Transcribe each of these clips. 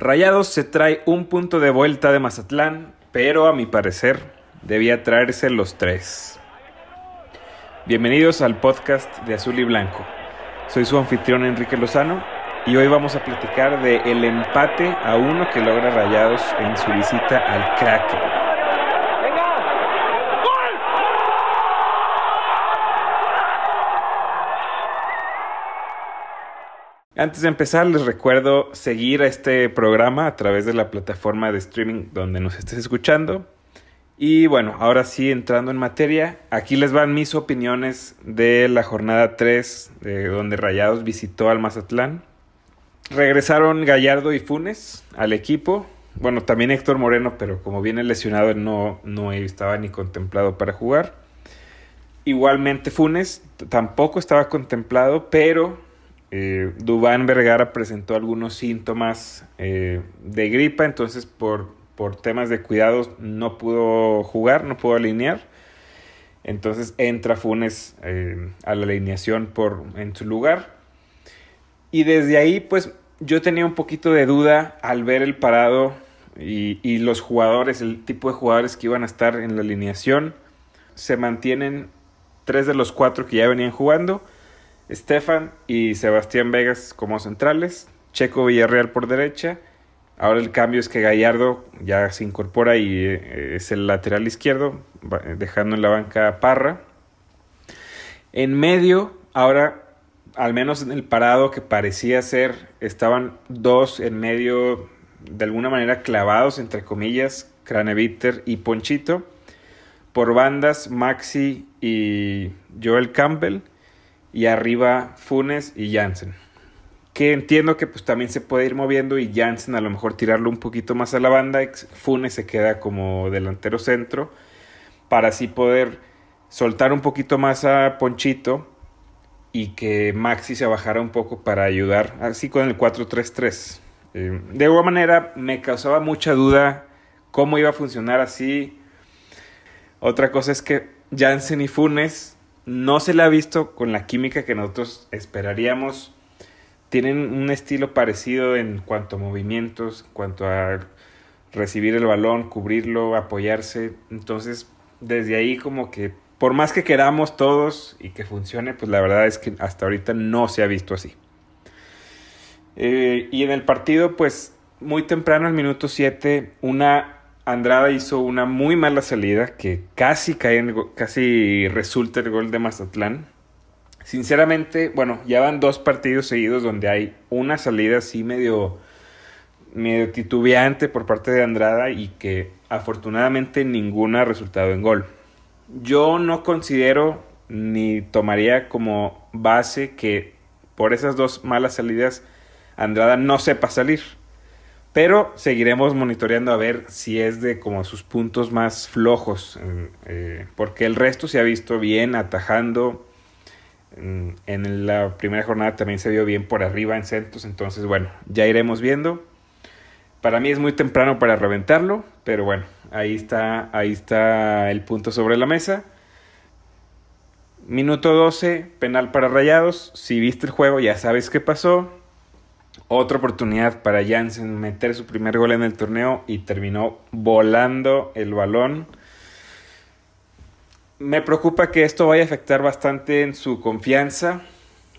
Rayados se trae un punto de vuelta de Mazatlán, pero a mi parecer debía traerse los tres. Bienvenidos al podcast de Azul y Blanco. Soy su anfitrión Enrique Lozano y hoy vamos a platicar de el empate a uno que logra Rayados en su visita al Kraken. Antes de empezar, les recuerdo seguir a este programa a través de la plataforma de streaming donde nos estés escuchando. Y bueno, ahora sí, entrando en materia, aquí les van mis opiniones de la jornada 3, de donde Rayados visitó al Mazatlán. Regresaron Gallardo y Funes al equipo. Bueno, también Héctor Moreno, pero como viene lesionado, no, no estaba ni contemplado para jugar. Igualmente Funes tampoco estaba contemplado, pero eh, Dubán Vergara presentó algunos síntomas eh, de gripa, entonces por, por temas de cuidados no pudo jugar, no pudo alinear. Entonces entra Funes eh, a la alineación por, en su lugar. Y desde ahí, pues yo tenía un poquito de duda al ver el parado y, y, los jugadores, el tipo de jugadores que iban a estar en la alineación. Se mantienen tres de los cuatro que ya venían jugando. Estefan y Sebastián Vegas como centrales, Checo Villarreal por derecha. Ahora el cambio es que Gallardo ya se incorpora y eh, es el lateral izquierdo, dejando en la banca Parra. En medio, ahora, al menos en el parado que parecía ser, estaban dos en medio, de alguna manera clavados, entre comillas, Craneviter y Ponchito. Por bandas, Maxi y Joel Campbell y arriba Funes y Jansen. Que entiendo que pues también se puede ir moviendo y Jansen a lo mejor tirarlo un poquito más a la banda, Funes se queda como delantero centro para así poder soltar un poquito más a Ponchito y que Maxi se bajara un poco para ayudar, así con el 4-3-3. Eh, de alguna manera me causaba mucha duda cómo iba a funcionar así. Otra cosa es que Jansen y Funes no se le ha visto con la química que nosotros esperaríamos. Tienen un estilo parecido en cuanto a movimientos, en cuanto a recibir el balón, cubrirlo, apoyarse. Entonces, desde ahí como que por más que queramos todos y que funcione, pues la verdad es que hasta ahorita no se ha visto así. Eh, y en el partido, pues muy temprano, al minuto 7, una Andrada hizo una muy mala salida que casi cae en, casi resulta el gol de Mazatlán. Sinceramente, bueno, ya van dos partidos seguidos donde hay una salida así medio, medio titubeante por parte de Andrada y que afortunadamente ninguna ha resultado en gol. Yo no considero ni tomaría como base que por esas dos malas salidas Andrada no sepa salir. Pero seguiremos monitoreando a ver si es de como sus puntos más flojos, eh, porque el resto se ha visto bien atajando. En, la primera jornada también se vio bien por arriba en centros, entonces bueno, ya iremos viendo. Para mí es muy temprano para reventarlo, pero bueno, ahí está, ahí está el punto sobre la mesa. Minuto 12, penal para Rayados. Si viste el juego ya sabes qué pasó otra oportunidad para Jansen meter su primer gol en el torneo y terminó volando el balón. Me preocupa que esto vaya a afectar bastante en su confianza.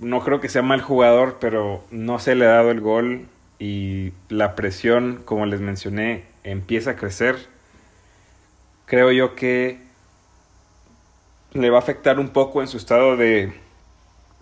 No creo que sea mal jugador, pero no se le ha dado el gol y la presión, como les mencioné, empieza a crecer. Creo yo que le va a afectar un poco en su estado de,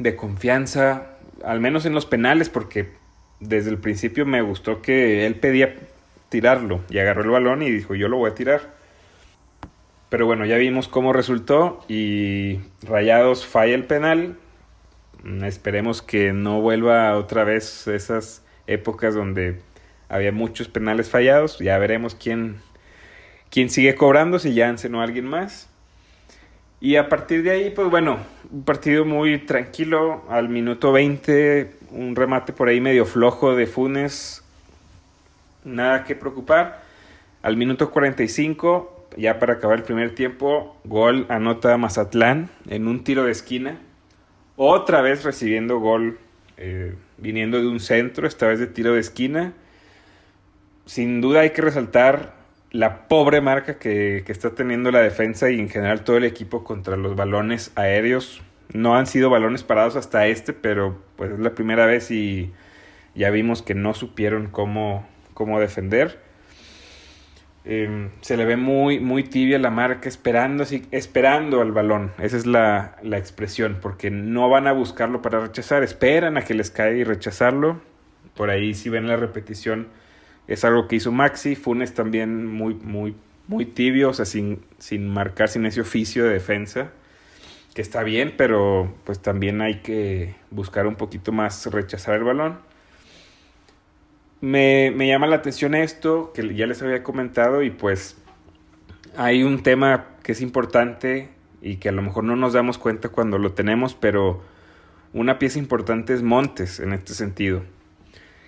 de confianza, al menos en los penales, porque desde el principio me gustó que él pedía tirarlo y agarró el balón y dijo yo lo voy a tirar. Pero bueno, ya vimos cómo resultó y Rayados falla el penal. Mm, esperemos que no vuelva otra vez esas épocas donde había muchos penales fallados. Ya veremos quién, quién sigue cobrando, si Jansen o alguien más. Y a partir de ahí, pues bueno, un partido muy tranquilo. Al minuto 20, un remate por ahí medio flojo de Funes. Nada que preocupar. Al minuto 45, ya para acabar el primer tiempo, gol anota Mazatlán en un tiro de esquina. Otra vez recibiendo gol, eh, viniendo de un centro, esta vez de tiro de esquina. sin duda hay que resaltar la pobre marca que, que, está teniendo la defensa y en general todo el equipo contra los balones aéreos. No han sido balones parados hasta este, pero pues es la primera vez y ya vimos que no supieron cómo, cómo defender. Eh, se le ve muy, muy tibia la marca esperando, así, esperando al balón. Esa es la, la expresión, porque no van a buscarlo para rechazar, esperan a que les caiga y rechazarlo. Por ahí si ven la repetición es algo que hizo Maxi, Funes también muy, muy, muy tibio, o sea, sin, sin marcar, sin ese oficio de defensa, está bien, pero pues también hay que buscar un poquito más rechazar el balón. Me, me llama la atención esto, que ya les había comentado, y pues hay un tema que es importante y que a lo mejor no nos damos cuenta cuando lo tenemos, pero una pieza importante es Montes en este sentido.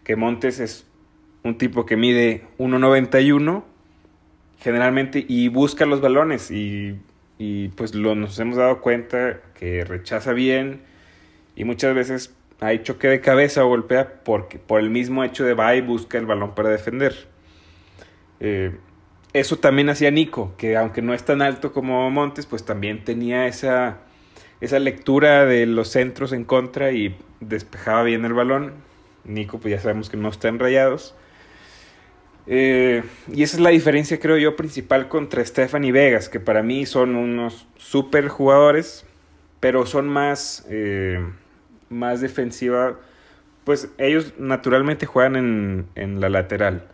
Que Montes es un tipo que mide 1.91 generalmente y busca los balones y, y pues lo, nos hemos dado cuenta que rechaza bien y muchas veces hay choque de cabeza o golpea porque por el mismo hecho de va y busca el balón para defender. Eh, eso también hacía Nico, que aunque no es tan alto como Montes, pues también tenía esa, esa lectura de los centros en contra y despejaba bien el balón. Nico, pues ya sabemos que no está en rayados. Eh, y esa es la diferencia, creo yo, principal contra Stephanie Vegas, que para mí son unos super jugadores, pero son más, eh, más defensiva. Pues ellos naturalmente juegan en, en, la lateral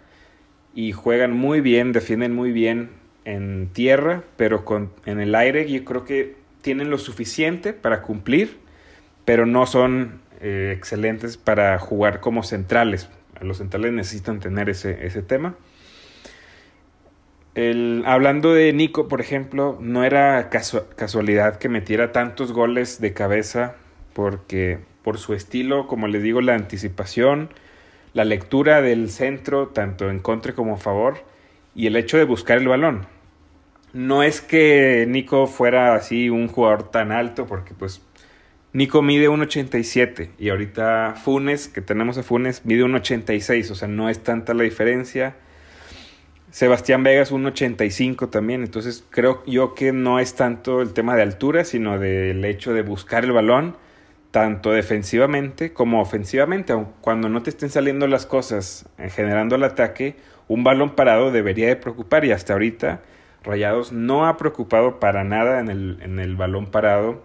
y juegan muy bien, defienden muy bien en tierra, pero con, en el aire yo creo que tienen lo suficiente para cumplir, pero no son eh, excelentes para jugar como centrales los centrales necesitan tener ese, ese tema. El, hablando de Nico, por ejemplo, no era casualidad que metiera tantos goles de cabeza porque por su estilo, como les digo, la anticipación, la lectura del centro, tanto en contra como a favor, y el hecho de buscar el balón. No es que Nico fuera así un jugador tan alto, porque pues Nico mide 1,87 y ahorita Funes, que tenemos a Funes, mide 1,86, o sea, no es tanta la diferencia. Sebastián Vegas 1,85 también, entonces creo yo que no es tanto el tema de altura, sino del hecho de buscar el balón, tanto defensivamente como ofensivamente. Cuando no te estén saliendo las cosas eh, generando el ataque, un balón parado debería de preocupar y hasta ahorita Rayados no ha preocupado para nada en el, en el balón parado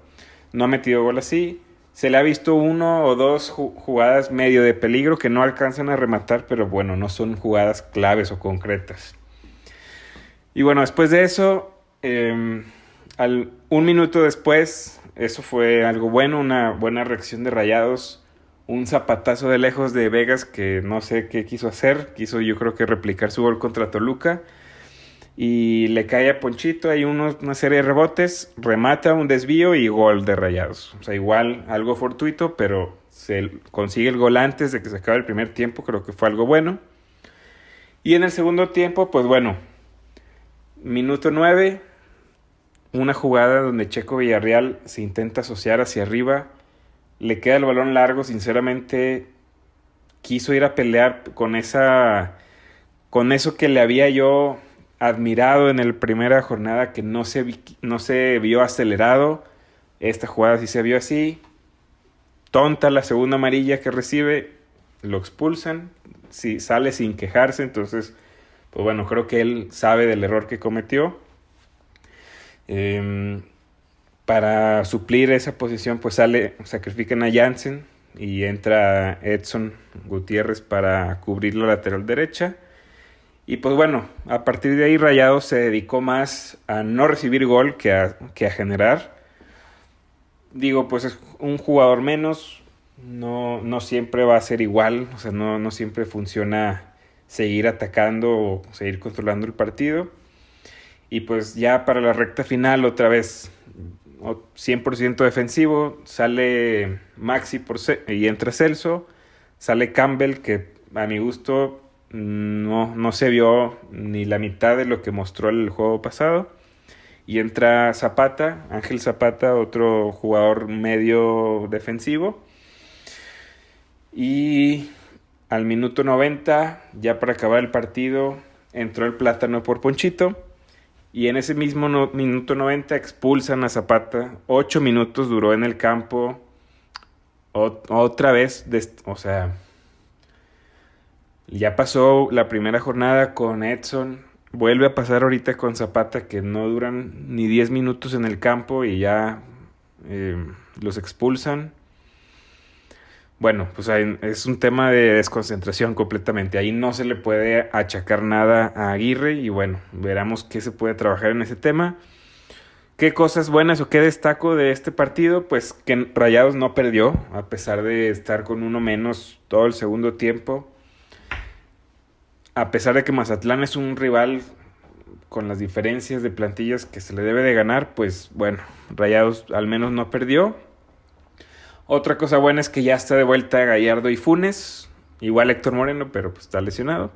no ha metido gol así. Se le ha visto uno o dos jugadas medio de peligro que no alcanzan a rematar, pero bueno, no son jugadas claves o concretas. Y bueno, después de eso, em, al, un minuto después, eso fue algo bueno, una buena reacción de Rayados, un zapatazo de lejos de Vegas que no sé qué quiso hacer, quiso yo creo que replicar su gol contra Toluca y le cae a Ponchito, hay una serie de rebotes, remata un desvío y gol de rayados. O sea, igual algo fortuito, pero se consigue el gol antes de que se acabe el primer tiempo, creo que fue algo bueno. Y en el segundo tiempo, pues bueno, minuto 9, una jugada donde Checo Villarreal se intenta asociar hacia arriba, le queda el balón largo, sinceramente quiso ir a pelear con esa con eso que le había yo admirado en el primera jornada que no se, no se vio acelerado. Esta jugada sí se vio así. Tonta la segunda amarilla que recibe. Lo expulsan. Si sale sin quejarse. Entonces, pues bueno, creo que él sabe del error que cometió. Em, para suplir esa posición, pues sale, sacrifican a Jansen y entra Edson Gutiérrez para cubrir la lateral derecha. Y pues bueno, a partir de ahí Rayado se dedicó más a no recibir gol que a, que a generar. Digo, pues es un jugador menos, no, no siempre va a ser igual, o sea, no, no siempre funciona seguir atacando o seguir controlando el partido. Y pues ya para la recta final otra vez 100% defensivo, sale Maxi por y entra Celso, sale Campbell que a mi gusto no, no se vio ni la mitad de lo que mostró el juego pasado. Y entra Zapata, Ángel Zapata, otro jugador medio defensivo. Y al minuto 90, ya para acabar el partido, entró el plátano por Ponchito. Y en ese mismo minuto 90 expulsan a Zapata. Ocho minutos duró en el campo. otra vez, o sea, ya pasó la primera jornada con Edson. Vuelve a pasar ahorita con Zapata que no duran ni 10 minutos en el campo y ya eh, los expulsan. Bueno, pues es un tema de desconcentración completamente. Ahí no se le puede achacar nada a Aguirre y bueno, veremos qué se puede trabajar en ese tema. ¿Qué cosas buenas o qué destaco de este partido? Pues que Rayados no perdió, a pesar de estar con uno menos todo el segundo tiempo. A pesar de que Mazatlán es un rival con las diferencias de plantillas que se le debe de ganar, pues bueno, Rayados al menos no perdió. Otra cosa buena es que ya está de vuelta Gallardo y Funes. Igual Héctor Moreno, pero pues está lesionado.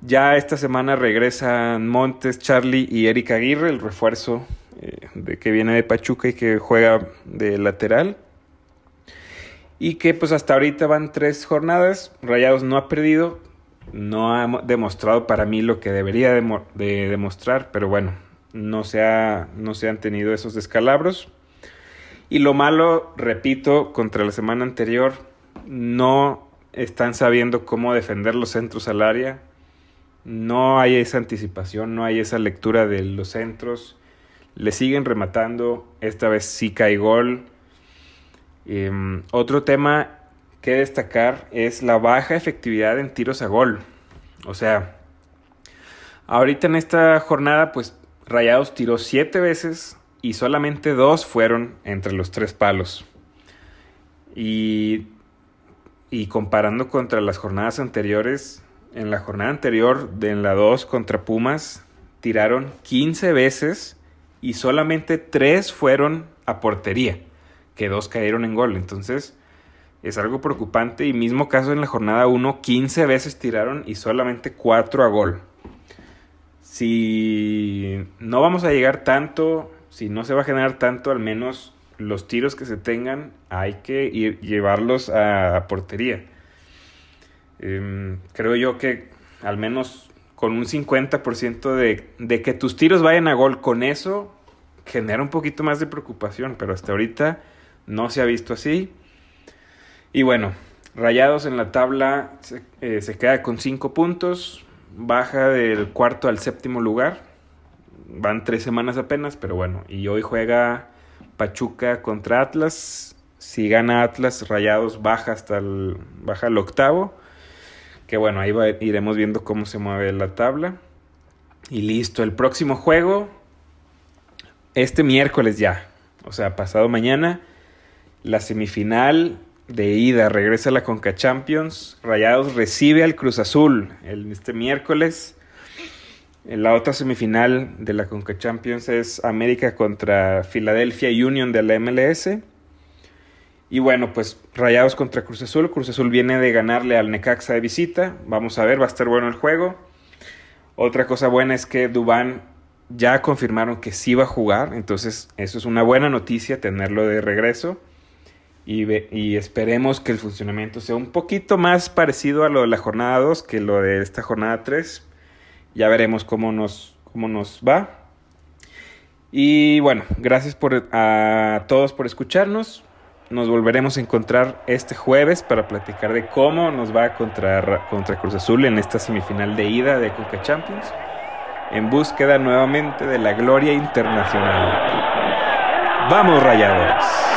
Ya esta semana regresan Montes, Charlie y Erika Aguirre, el refuerzo eh, de que viene de Pachuca y que juega de lateral. Y que pues hasta ahorita van tres jornadas. Rayados no ha perdido. No ha demostrado para mí lo que debería de, demostrar. Pero bueno, no se, ha, no se han tenido esos descalabros. Y lo malo, repito, contra la semana anterior, no están sabiendo cómo defender los centros al área. No hay esa anticipación, no hay esa lectura de los centros. Le siguen rematando. Esta vez sí cae gol. Em, otro tema que destacar es la baja efectividad en tiros a gol. O sea, ahorita en esta jornada, pues Rayados tiró siete veces y solamente dos fueron entre los tres palos. Y, y comparando contra las jornadas anteriores, en la jornada anterior, de en la 2 contra Pumas, tiraron 15 veces y solamente tres fueron a portería, que dos cayeron en gol. Entonces, es algo preocupante. Y mismo caso en la jornada 1, 15 veces tiraron y solamente 4 a gol. Si no vamos a llegar tanto si no se va a generar tanto, al menos los tiros que se tengan hay que ir, llevarlos a, portería. Em, creo yo que al menos con un 50% de, de que tus tiros vayan a gol con eso, genera un poquito más de preocupación, pero hasta ahorita no se ha visto así. Y bueno, Rayados en la tabla se, eh, queda con 5 puntos, baja del cuarto al séptimo lugar van tres semanas apenas, pero bueno, y hoy juega Pachuca contra Atlas. Si gana Atlas, Rayados baja hasta el, baja el octavo. Que bueno, ahí iremos viendo cómo se mueve la tabla. Y listo, el próximo juego, este miércoles ya, o sea, pasado mañana, la semifinal de ida regresa a la Conca Champions. Rayados recibe al Cruz Azul el, este miércoles. La otra semifinal de la Conca Champions es América contra Philadelphia Union de la MLS. Y bueno, pues Rayados contra Cruz Azul. Cruz Azul viene de ganarle al Necaxa de visita. Vamos a ver, va a estar bueno el juego. Otra cosa buena es que Dubán ya confirmaron que sí va a jugar. Entonces, eso es una buena noticia tenerlo de regreso. Y, y esperemos que el funcionamiento sea un poquito más parecido a lo de la jornada 2 que lo de esta jornada 3 ya veremos cómo nos, cómo nos va. Y bueno, gracias por, a todos por escucharnos. Nos volveremos a encontrar este jueves para platicar de cómo nos va contra, contra Cruz Azul en esta semifinal de ida de Coca Champions, en búsqueda nuevamente de la gloria internacional. ¡Vamos, rayados!